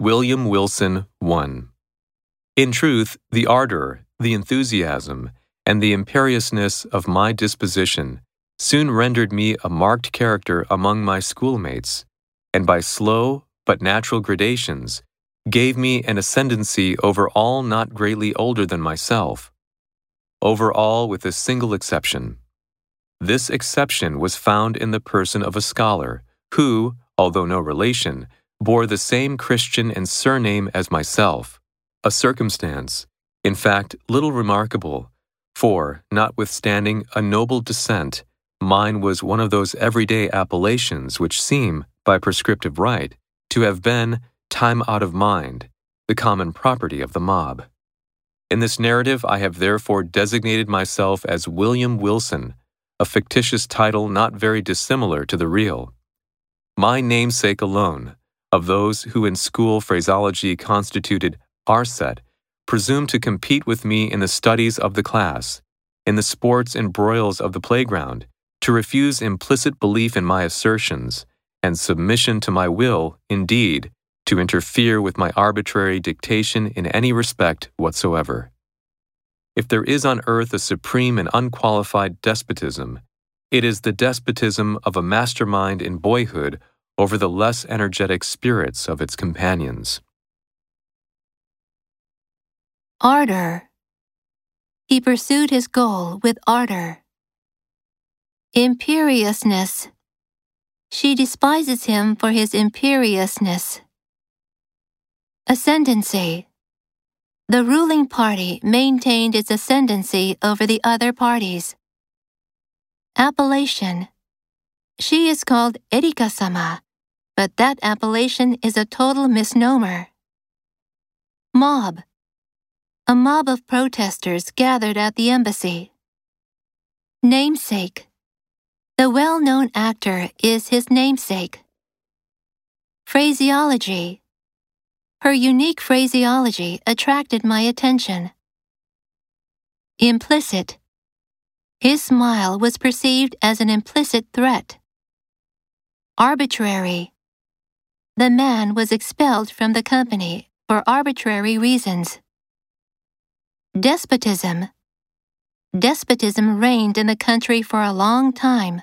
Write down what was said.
William Wilson 1. In truth, the ardor, the enthusiasm, and the imperiousness of my disposition soon rendered me a marked character among my schoolmates, and by slow but natural gradations gave me an ascendancy over all not greatly older than myself, over all with a single exception. This exception was found in the person of a scholar who, although no relation, bore the same Christian and surname as myself, a circumstance, in fact, little remarkable, for, notwithstanding a noble descent, mine was one of those everyday appellations which seem, by prescriptive right, to have been, time out of mind, the common property of the mob. In this narrative, I have therefore designated myself as William Wilson, a fictitious title not very dissimilar to the real. My namesake alone, of those who in school phraseology constituted our set, presume to compete with me in the studies of the class, in the sports and broils of the playground, to refuse implicit belief in my assertions, and submission to my will, indeed, to interfere with my arbitrary dictation in any respect whatsoever. If there is on earth a supreme and unqualified despotism, it is the despotism of a mastermind in boyhood over the less energetic spirits of its companions. Ardor. He pursued his goal with ardor. Imperiousness. She despises him for his imperiousness. Ascendancy. The ruling party maintained its ascendancy over the other parties. Appellation. She is called Erika sama, but that appellation is a total misnomer. Mob. A mob of protesters gathered at the embassy. Namesake. The well known actor is his namesake. Phraseology. Her unique phraseology attracted my attention. Implicit. His smile was perceived as an implicit threat. Arbitrary. The man was expelled from the company for arbitrary reasons. Despotism. Despotism reigned in the country for a long time.